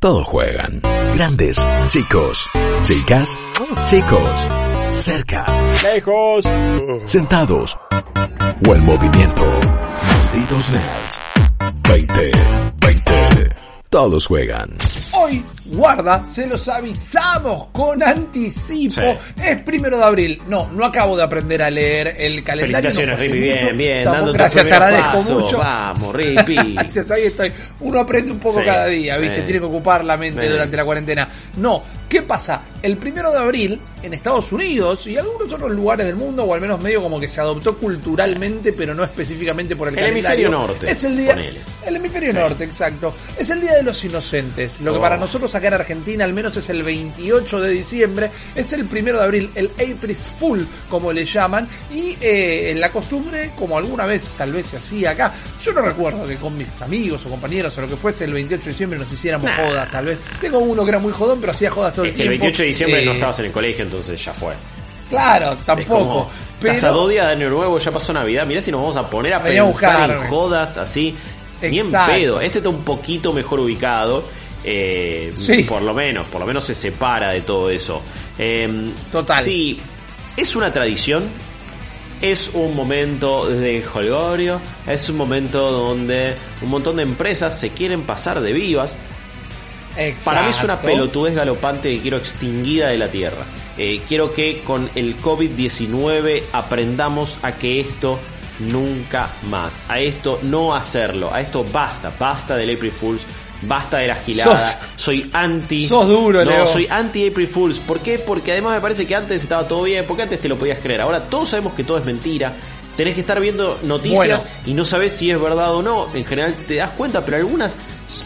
Todos juegan. Grandes, chicos, chicas, chicos, cerca, Lejos. sentados o en movimiento. Malditos nerds. 20, 20. Todos juegan. Hoy, guarda, se los avisamos con anticipo. Sí. Es primero de abril. No, no acabo de aprender a leer el calendario. Felicitaciones, no fue Rippy. mucho. Bien, bien. Dando gracias, te agradezco mucho. Vamos, Rippy. Gracias, ahí estoy. Uno aprende un poco Sí. cada día, ¿viste? Eh. Tiene que ocupar la mente Eh. durante la cuarentena. No, ¿qué pasa? El primero de abril, en Estados Unidos y algunos otros lugares del mundo, o al menos medio como que se adoptó culturalmente, pero no específicamente por el, El calendario. hemisferio norte, Es el día. ponele. El hemisferio norte, exacto. Es el Día de los Inocentes. Lo que Oh. para nosotros acá en Argentina al menos es el 28 de diciembre. Es el primero de abril, el April's Fool, como le llaman. Y eh, en la costumbre, como alguna vez tal vez se hacía acá, yo no recuerdo que con mis amigos o compañeros o lo que fuese el 28 de diciembre nos hiciéramos jodas, tal vez. Tengo uno que era muy jodón, pero hacía jodas todo Es el que el tiempo. 28 de diciembre no Eh, estabas en el colegio, entonces ya fue. Claro, tampoco. pero... Estás a dos días de año nuevo, ya pasó Navidad. Mirá si nos vamos a poner a Venía a pensar en jodas así. Ni en pedo. Este está un poquito mejor ubicado. eh, Sí. Por lo menos, por lo menos se separa de todo eso. Eh, Total. Sí, es una tradición. Es un momento de holgorio. Es un momento donde un montón de empresas se quieren pasar de vivas. Para mí es una pelotudez galopante que quiero extinguida de la Tierra. Eh, quiero que con el COVID-19 aprendamos a que esto nunca más, a esto no hacerlo, a esto basta, basta del April Fools, basta de la gilada, Sos- soy anti... sos duro, No, Leo. soy anti April Fools. ¿Por qué? Porque además me parece que antes estaba todo bien, porque antes te lo podías creer. Ahora todos sabemos que todo es mentira. Tenés que estar viendo noticias Bueno. y no sabes si es verdad o no. En general te das cuenta, pero algunas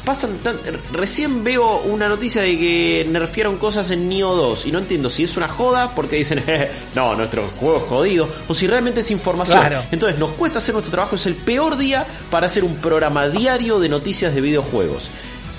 pasan tan... Recién veo una noticia de que nerfearon cosas en Neo 2 y no entiendo si es una joda porque dicen, no, nuestro juego es jodido, o si realmente es información. Claro. Entonces nos cuesta hacer nuestro trabajo, es el peor día para hacer un programa diario de noticias de videojuegos.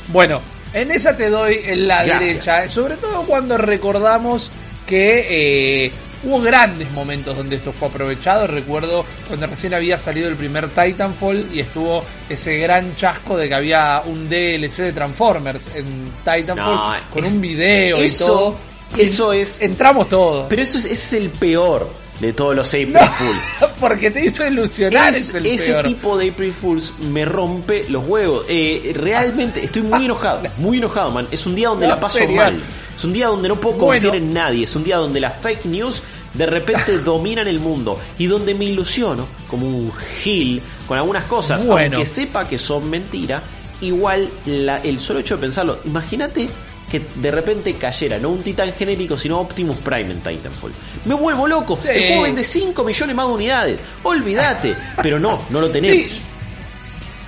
Bueno, en esa te doy en la Gracias. derecha, sobre todo cuando recordamos que eh, hubo grandes momentos donde esto fue aprovechado. Recuerdo cuando recién había salido el primer Titanfall y estuvo ese gran chasco de que había un DLC de Transformers en Titanfall No, con es- un video y todo. eso es- Entramos todos. Pero eso es, el peor de todos los April No, Fools. porque te hizo ilusionar, Es- es, el ese peor. tipo de April Fools me rompe los huevos. Eh, realmente estoy muy enojado, muy enojado, man. Es un día donde No, la paso serio. mal. Es un día donde no puedo Bueno. confiar en nadie. Es un día donde las fake news de repente dominan el mundo y donde me ilusiono como un gil con algunas cosas, Bueno. aunque sepa que son mentira. Igual la- el solo hecho de pensarlo, imagínate que de repente cayera no un titán genérico, sino Optimus Prime en Titanfall. Me vuelvo loco. Sí. El juego vende 5 millones más de unidades. Olvídate. Pero no, no lo tenemos. Sí.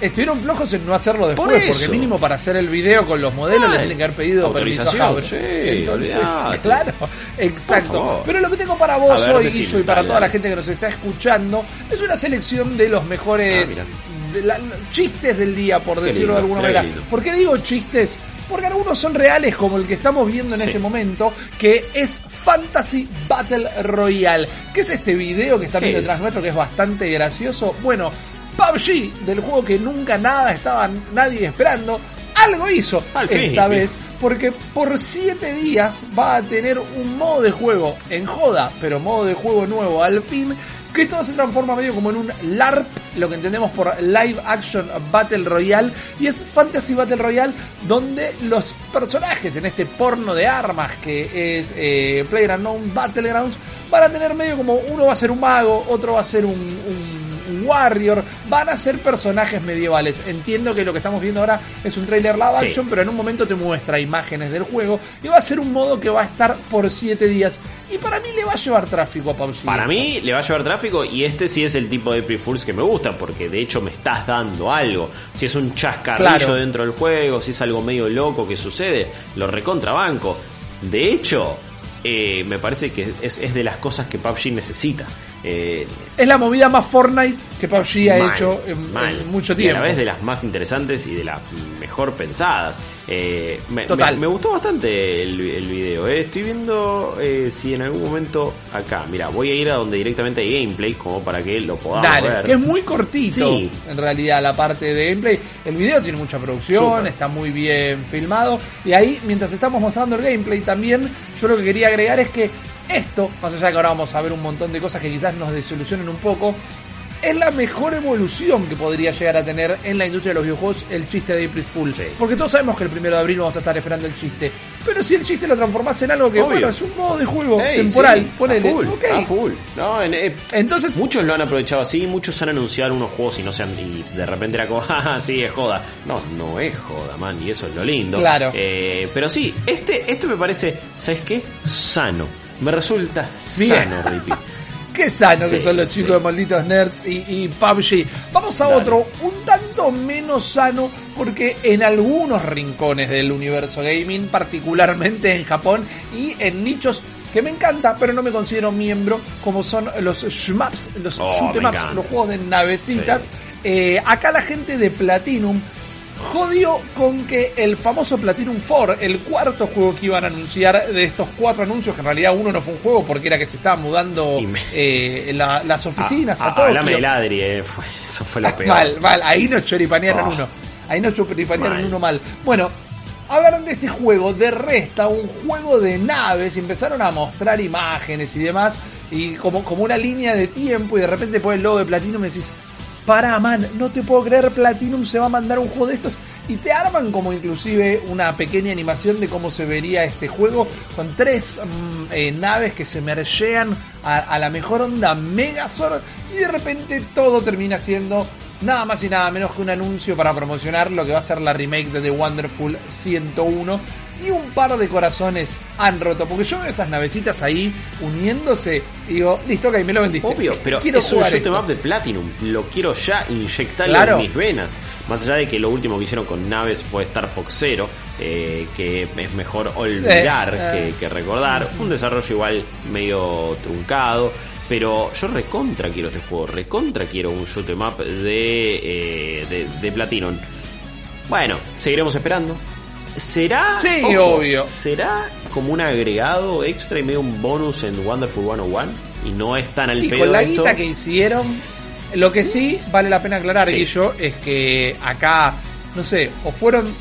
Estuvieron flojos en no hacerlo después, Por porque mínimo para hacer el video con los modelos le tienen que haber pedido permiso a sí, Entonces, olvidate. claro, exacto. Pero lo que tengo para vos ver, hoy, decime, Guillo, y para dale, toda la gente que nos está escuchando, es una selección de los mejores Ah, de la- chistes del día, por Qué decirlo lindo, de alguna manera. lindo. ¿Por qué digo chistes? Porque algunos son reales, como el que estamos viendo en Sí. este momento, que es Fantasy Battle Royale. ¿Qué es este video que están ¿Qué viendo detrás nuestro que es bastante gracioso? Bueno, PUBG, del juego que nunca nada estaba nadie esperando, algo hizo Al fin. esta vez, porque por 7 días va a tener un modo de juego en joda, pero modo de juego nuevo al fin, que esto se transforma medio como en un LARP, lo que entendemos por Live Action Battle Royale, y es Fantasy Battle Royale donde los personajes en este porno de armas que es eh, PlayerUnknown Battlegrounds van a tener medio como uno va a ser un mago, otro va a ser un un warrior, van a ser personajes medievales. Entiendo que lo que estamos viendo ahora es un trailer live Sí. action, pero en un momento te muestra imágenes del juego y va a ser un modo que va a estar por 7 días. Y para mí le va a llevar tráfico a PUBG. Para mí le va a llevar tráfico y este sí es el tipo de April Fools que me gusta porque de hecho me estás dando algo. Si es un chascarrillo Claro. dentro del juego, si es algo medio loco que sucede, lo recontrabanco. De hecho, eh, me parece que es, es de las cosas que PUBG necesita. Eh, Es la movida más Fortnite que PUBG ha Mal, hecho en, mucho Y tiempo. a la vez de las más interesantes y de las mejor pensadas. Eh, me, Total. me- me gustó bastante el, el video. eh. Estoy viendo eh, si en algún momento acá, mira, voy a ir a donde directamente hay gameplay como para que lo podamos Dale, ver. que es muy cortito Sí. en realidad la parte de gameplay. El video tiene mucha producción, está muy bien filmado. Y ahí, mientras estamos mostrando el gameplay también, yo lo que quería agregar es que esto, más allá de que ahora vamos a ver un montón de cosas que quizás nos desilusionen un poco, es la mejor evolución que podría llegar a tener en la industria de los videojuegos el chiste de April. Sí. Porque todos sabemos que el primero de abril vamos a estar esperando el chiste. Pero si el chiste lo transformás en algo que, Obvio. bueno, es un modo de juego temporal, sí, ponele. A full, a full. No, en- eh, Entonces, Muchos lo han aprovechado así, muchos han anunciado unos juegos y no se han, y de repente era como, jaja, sí, es joda. No, no es joda, man, y eso es lo lindo. Claro. Eh, pero sí, este, este me parece, ¿sabes qué? Sano. Me resulta Bien. sano, Rippy. Qué sano que son los chicos sí. de malditos nerds y, y PUBG. Vamos a Dale. otro, un tanto menos sano, porque en algunos rincones del universo gaming, particularmente en Japón y en nichos que me encanta, pero no me considero miembro, como son los shmups, los Oh, shoot 'em ups, los juegos de navecitas. Sí. Eh, acá la gente de Platinum jodió con que el famoso Platinum 4, el cuarto juego que iban a anunciar de estos cuatro anuncios, que en realidad uno no fue un juego porque era que se estaban mudando me- eh, la- las oficinas a, Ah, ah, Tokio. Háblame del Adri, eh, fue- eso fue lo peor. Mal, mal, ahí nos choripanearon Oh. uno. Ahí nos choripanearon Mal. uno mal. Bueno, hablaron de este juego de Resta, un juego de naves, y empezaron a mostrar imágenes y demás, y como, como una línea de tiempo, y de repente pones el logo de Platinum y decís, para man, no te puedo creer, Platinum se va a mandar un juego de estos. Y te arman como inclusive una pequeña animación de cómo se vería este juego con tres mm, eh, naves que se mergean a, a la mejor onda Megazord y de repente todo termina siendo nada más y nada menos que un anuncio para promocionar lo que va a ser la remake de The Wonderful 101 y un par de corazones han roto porque yo veo esas navecitas ahí uniéndose y digo, listo, ok, me lo vendiste. Obvio, pero Quiero es un shoot 'em up de Platinum. Lo quiero ya inyectarlo Claro. en mis venas. Más allá de que lo último que hicieron con naves fue Star Fox Zero, eh, que es mejor olvidar Sí, que, que recordar. Un desarrollo igual medio truncado. Pero yo recontra quiero este juego, recontra quiero un shoot 'em up de, eh, de, de Platinum. Bueno, seguiremos esperando. ¿Será? Sí, ojo, obvio. ¿Será como un agregado extra y medio un bonus en Wonderful 101? Y no es tan al Y pedo con la esto? guita que hicieron, lo que sí vale la pena aclarar, Sí. Guillo, es que acá, no sé, o fueron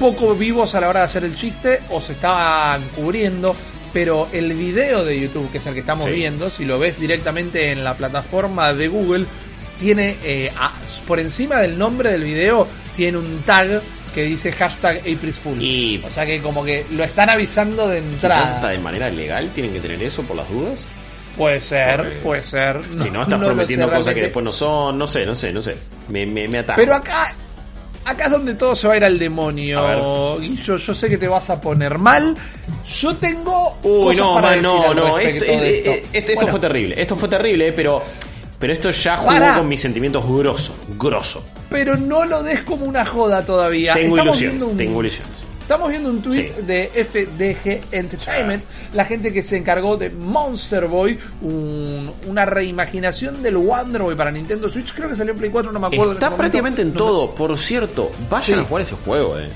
poco vivos a la hora de hacer el chiste, o se estaban cubriendo. Pero el video de YouTube, que es el que estamos Sí. viendo, si lo ves directamente en la plataforma de Google, tiene eh, a- por encima del nombre del video, tiene un tag que dice hashtag April Fool. Y- O sea que como que lo están avisando de entrada. Hasta de manera legal tienen que tener eso por las dudas. Puede ser, Porque puede ser. si no, estás prometiendo cosas que después no son, no sé, no sé, no sé. Me, me, me ataca. Pero acá, acá es donde todo se va a ir al demonio. Guillo, yo sé que te vas a poner mal. Yo tengo Uy, cosas no, para man, decir no, al no. de eh, esto. eh, esto- Bueno, fue terrible. Esto fue terrible, pero, pero esto ya jugó con mis sentimientos grosso, grosso. Pero no lo des como una joda todavía. Tengo Estamos ilusiones, viendo un- tengo ilusiones. Estamos viendo un tweet Sí. de FDG Entertainment, la gente que se encargó de Monster Boy, un- una reimaginación del Wonder Boy para Nintendo Switch. Creo que salió en Play 4, no me acuerdo. Está este prácticamente en No todo. Por cierto, vayan Sí. a jugar ese juego, eh.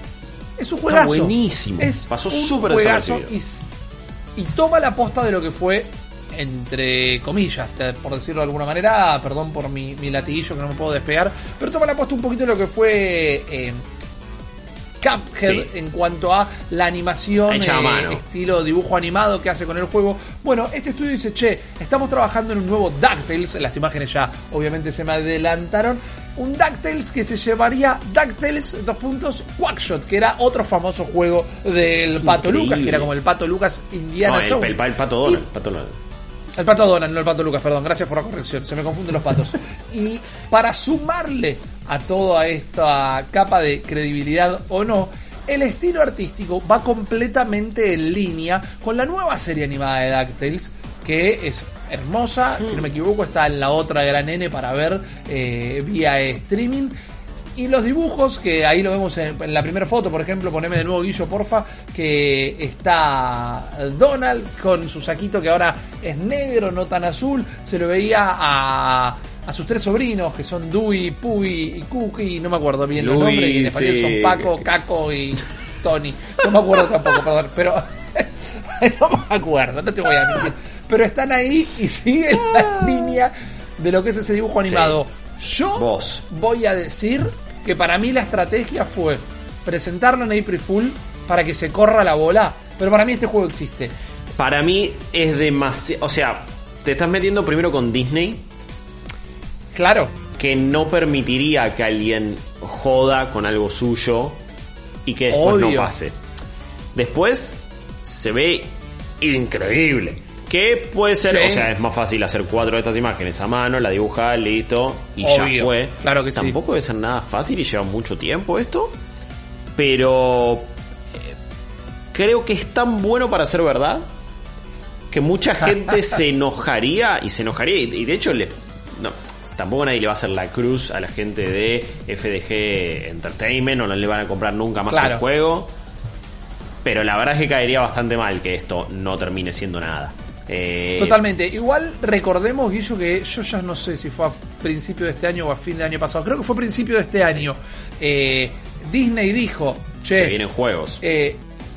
Es un juegazo. buenísimo. Es Pasó súper desapercibido. y, y toma la posta de lo que fue, entre comillas, por decirlo de alguna manera, perdón por mi, mi latiguillo que no me puedo despegar, pero toma la posta un poquito de lo que fue eh, Cuphead Sí. en cuanto a la animación, eh, estilo dibujo animado que hace con el juego. Bueno, este estudio dice, che, estamos trabajando en un nuevo DuckTales, las imágenes ya obviamente se me adelantaron, un DuckTales que se llevaría DuckTales, dos puntos, Quackshot, que era otro famoso juego del Es Pato increíble. Lucas, que era como el Pato Lucas Indiana No, el, el- el pato Y- Donald. pato Donald. El pato Donald, no el pato Lucas, perdón, gracias por la corrección, se me confunden los patos. Y para sumarle a toda esta capa de credibilidad o no, el estilo artístico va completamente en línea con la nueva serie animada de DuckTales, que es hermosa, si no me equivoco, está en la otra gran N para ver eh, vía streaming. Y los dibujos, que ahí lo vemos en, en la primera foto, por ejemplo, poneme de nuevo Guillo, porfa, que está Donald con su saquito que ahora es negro, no tan azul, se lo veía a, a sus tres sobrinos, que son Dewey, Puy y Cookie, no me acuerdo bien los Louis, nombres, y en español sí. son Paco, Caco y Tony, no me acuerdo tampoco, perdón, pero no me acuerdo, no te voy a mentir, pero están ahí y siguen la línea de lo que es ese dibujo animado. Yo Vos. voy a decir que para mí la estrategia fue presentarlo en April Fool para que se corra la bola, pero para mí este juego existe. Para mí es demasiado. O sea, te estás metiendo primero con Disney, Claro, que no permitiría que alguien joda con algo suyo y que después Obvio. no pase. Después se ve increíble. Que puede ser, Sí. o sea, es más fácil hacer cuatro de estas imágenes a mano, la dibuja, listo, y Obvio, ya fue. claro que sí. Tampoco debe ser nada fácil y lleva mucho tiempo esto. Pero eh, creo que es tan bueno para ser verdad que mucha gente se enojaría y se enojaría y, y de hecho le, no, tampoco nadie le va a hacer la cruz a la gente de FDG Entertainment o no le van a comprar nunca más Claro. un juego pero la verdad es que caería bastante mal que esto no termine siendo nada Eh, totalmente. Igual recordemos, Guillo, que yo ya no sé si fue a principio de este año o a fin de año pasado. Creo que fue a principio de este año. Eh, Disney dijo, se che, vienen juegos eh,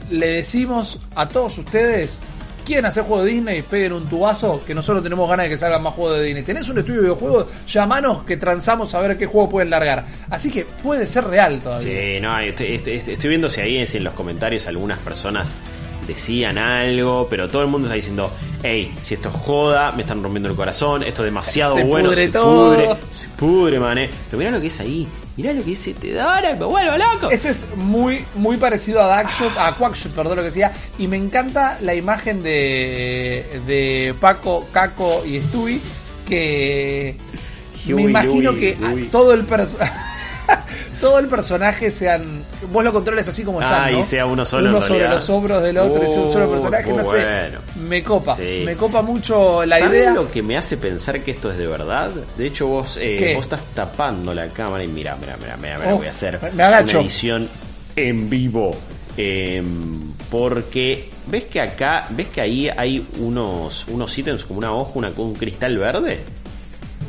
le decimos a todos ustedes, quieren hacer juegos de Disney, peguen un tubazo, que nosotros tenemos ganas de que salgan más juegos de Disney. ¿Tenés un estudio de videojuegos? Llamanos que transamos a ver qué juego pueden largar. Así que puede ser real todavía. Sí, no, estoy, estoy- estoy viendo si ahí en los comentarios algunas personas decían algo, pero todo el mundo está diciendo, hey, si esto es joda, me están rompiendo el corazón, esto es demasiado Se bueno, pudre se todo". pudre, se pudre, mané. Pero mirá lo que es ahí, mirá lo que dice te da, me vuelvo loco. Ese es muy, muy parecido a Darkshot, a Quackshot, perdón lo que decía. Y me encanta la imagen de, de Paco, Caco y Stewie. Que me imagino que todo el perso- todo el personaje sean. Vos lo controles así como Ah, están. ¿no? y sea uno solo, Uno en sobre los hombros del otro y sea un solo Uh, personaje. No sé. Me copa. Sí. Me copa mucho la ¿Sabes idea. lo que me hace pensar que esto es de verdad? De hecho, vos, eh, vos estás tapando la cámara y mira, mira, mira, mira, mira, Oh, voy a hacer me agacho. una edición en vivo. Eh, porque ves que acá, ves que ahí hay unos, unos ítems como una hoja, una, un cristal verde.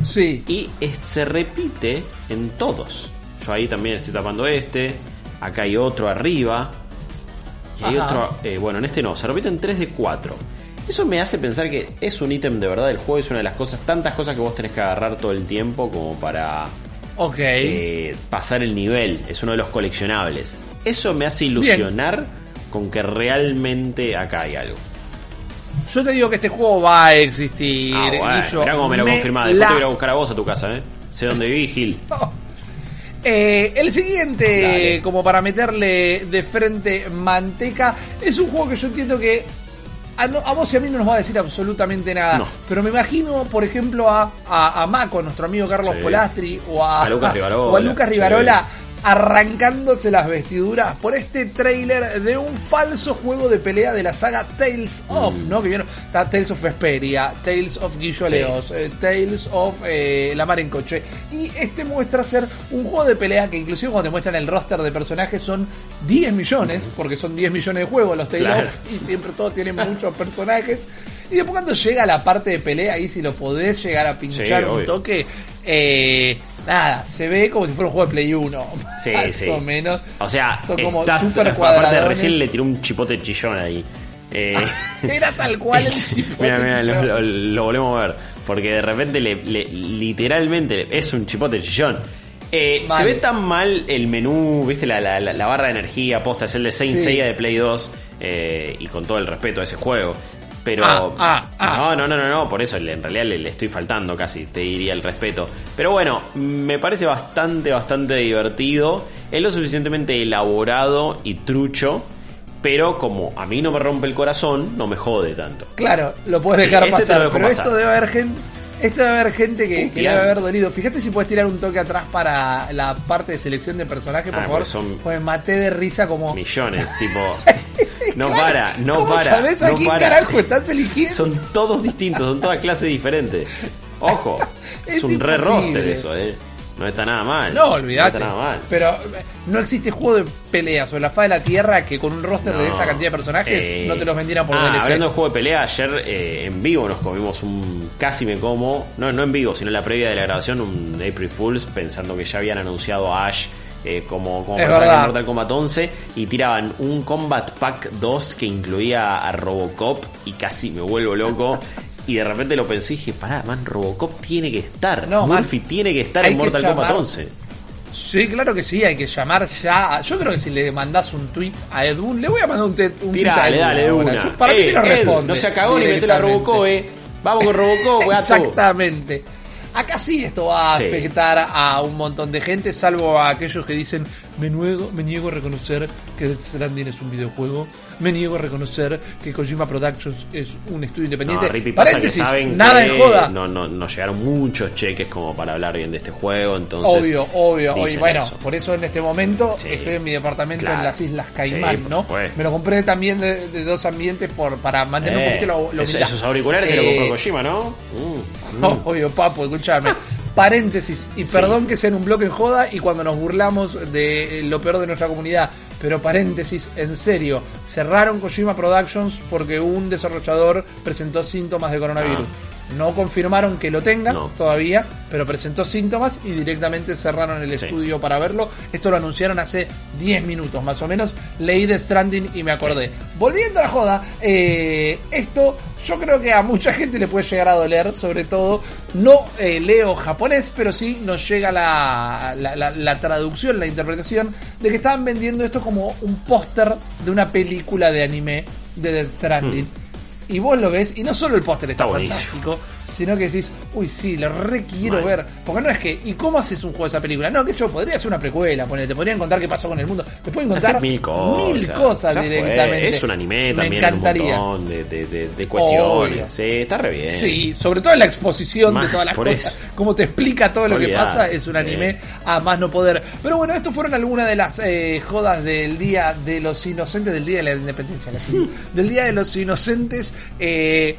Sí. Y es- se repite en todos. Yo ahí también estoy tapando este. Acá hay otro arriba. Y hay Ajá. otro. eh, bueno, en este no, se repite en 3 de 4. Eso me hace pensar que es un ítem de verdad del juego. Es una de las cosas, tantas cosas que vos tenés que agarrar todo el tiempo como para Ok. eh, pasar el nivel. Es uno de los coleccionables. Eso me hace ilusionar con que realmente acá hay algo. Yo te digo que este juego va a existir. Ah, bueno, y yo mirá cómo me lo me confirmás. Después la- te voy a buscar a vos a tu casa, ¿eh? Sé dónde viví, Gil. Eh, el siguiente, Dale. como para meterle de frente manteca, es un juego que yo entiendo que a, no- a vos y a mí no nos va a decir absolutamente nada. No. Pero me imagino, por ejemplo, a, a, a Mako, nuestro amigo Carlos Sí. Polastri, o a, A Lucas Rivarola, o a Lucas sí. Arrancándose las vestiduras por este tráiler de un falso juego de pelea de la saga Tales of, Mm. ¿no? Que vieron, está Tales of Vesperia, Tales of Guilloleos, eh, Tales of eh, La Mar en Coche. Y este muestra ser un juego de pelea que inclusive cuando te muestran el roster de personajes son 10 millones, porque son 10 millones de juegos los Tales Claro. of, y siempre todos tienen muchos personajes. Y después cuando llega la parte de pelea, ahí si lo podés llegar a pinchar Sí, un toque, eh, nada, se ve como si fuera un juego de Play 1. Sí, más sí. o menos. O sea, Son como estás, aparte cuadradones. recién le tiró un chipote chillón ahí. Eh, Era tal cual el tipo mira, de mira, lo, chillón. lo- lo volvemos a ver. Porque de repente le, le- literalmente es un chipote chillón. Eh, se ve tan mal el menú, viste, la, la- la- la barra de energía, posta, es el de Saint Sí. Seiya de Play 2, eh, y con todo el respeto a ese juego. Pero. Ah, ah, ah. No, no, no, no, no, por eso le- en realidad le, le estoy faltando casi, te diría el respeto. Pero bueno, me parece bastante, bastante divertido. Es lo suficientemente elaborado y trucho. Pero como a mí no me rompe el corazón, no me jode tanto. Claro, lo puedes Sí, dejar este te pasar. pero pasar. esto debe haber gente. Esto debe haber gente que, debe haber dolido. Fíjate si puedes tirar un toque atrás para la parte de selección de personajes, por Ah, favor. pues son- Pues maté de risa como. Millones, tipo. No Claro, para, no ¿cómo para. sabés a no quién para. carajo estás eligiendo? Son todos distintos, son todas clases diferentes. Ojo, es, Es un re roster eso, eh. No está nada mal. No, olvídate. No está nada mal. Pero eh, no existe juego de pelea sobre la faz de la tierra que con un roster de esa cantidad de personajes Eh, no te los vendieran por ah, DLC. Hablando de juego de pelea, ayer eh, en vivo nos comimos un. Casi me como. No, no en vivo, sino en la previa de la grabación, un April Fools, pensando que ya habían anunciado a Ash. Eh, como, como personaje de Mortal Kombat 11 y tiraban un Combat Pack 2 que incluía a Robocop y casi me vuelvo loco y de repente lo pensé y dije pará man Robocop tiene que estar No, man. Murphy tiene que estar en Mortal Kombat llamar- 11 Sí, claro que sí, hay que llamar ya. a- Yo creo que si le mandás un tweet a Edwin, le voy a mandar un, te- un tweet a Tirale, Edwin dale una. Yo- Para Eh, que responde. No se cagó ni mete la. Robocop, eh. Vamos con Robocop. Exactamente. Acá sí esto va a Sí. afectar a un montón de gente, salvo a aquellos que dicen, me niego, me niego a reconocer que Death Stranding es un videojuego, me niego a reconocer que Kojima Productions es un estudio independiente. No, pasa que Paréntesis, saben nada que en joda. No, no, no llegaron muchos cheques como para hablar bien de este juego, entonces. Obvio, obvio, obvio. dicen Bueno, eso. por eso en este momento Sí. estoy en mi departamento Claro. en las Islas Caimán, Sí, ¿no? supuesto. Me lo compré también de, de dos ambientes por para mantener un Eh, poquito lo, lo esos, esos auriculares que lo compró Kojima, ¿no? Mm. Obvio, papo, escúchame. Paréntesis, y perdón que sea en un bloque en joda y cuando nos burlamos de lo peor de nuestra comunidad, pero paréntesis, en serio, cerraron Kojima Productions porque un desarrollador presentó síntomas de coronavirus. No confirmaron que lo tenga. No. todavía, pero presentó síntomas y directamente cerraron el Sí. estudio para verlo. Esto lo anunciaron hace 10 minutos más o menos. Leí de Stranding y me acordé. Volviendo a la joda, eh, esto yo creo que a mucha gente le puede llegar a doler, sobre todo. No eh, leo japonés, pero sí nos llega la, la, la- la traducción, la interpretación de que estaban vendiendo esto como un póster de una película de anime de Death Stranding. Y vos lo ves, y no solo el póster está. Está buenísimo. fantástico, sino que decís, uy, sí, lo re quiero Mal. ver. Porque no es que, ¿y cómo haces un juego de esa película? No, que yo podría hacer una precuela, ponele, te podrían contar qué pasó con el mundo. Te pueden contar mil cosas. mil directamente. Es un anime Me también en un encantaría. montón de, de, de- de cuestiones. Obvio. Sí, está re bien. Sí, sobre todo en la exposición de todas las cosas. Cómo te explica todo lo que pasa. Es un sí. anime a más no poder. Pero bueno, estos fueron algunas de las eh, jodas del Día de los Inocentes, del Día de la Independencia. del Día de los Inocentes. Eh,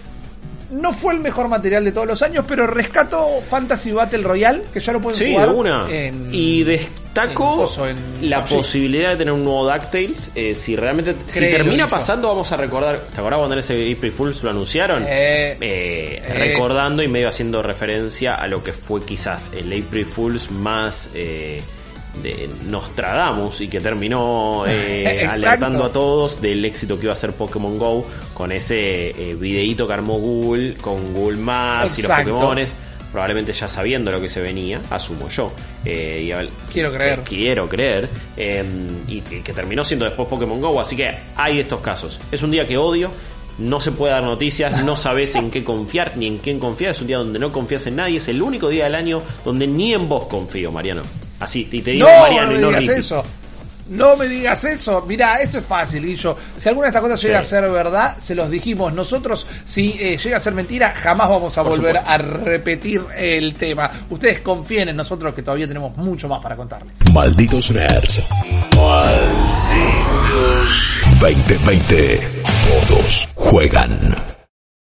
no fue el mejor material de todos los años, pero rescato Fantasy Battle Royale, que ya lo pueden Sí, jugar. una. en- y destaco en la posibilidad de tener un nuevo DuckTales. eh, si realmente. si termina pasando, vamos a recordar. ¿Te acordás cuando en ese April Fools lo anunciaron? Eh, Eh, eh. recordando y medio haciendo referencia a lo que fue quizás el April Fools más. De Nostradamus y que terminó eh, alertando a todos del éxito que iba a ser Pokémon Go con ese eh, videíto que armó Google con Google Maps y los. Pokémones probablemente ya sabiendo lo que se venía, asumo yo. Eh, y a- Quiero creer. quiero creer. eh, y que, que terminó siendo después Pokémon Go. Así que hay estos casos. Es un día que odio. No se puede dar noticias, no sabes en qué confiar ni en quién confiar. Es un día donde no confías en nadie. Es el único día del año donde ni en vos confío, Mariano. Así, y te digo No, Mariano no y me no digas Ricky. eso. No me digas eso. Mira, esto es fácil, Guillo. Si alguna de estas cosas Sí. llega a ser verdad, se los dijimos nosotros. Si eh, llega a ser mentira, jamás vamos a Por volver supuesto. a repetir el tema. Ustedes confíen en nosotros que todavía tenemos mucho más para contarles. Malditos nerds. Malditos. 2020. Todos juegan.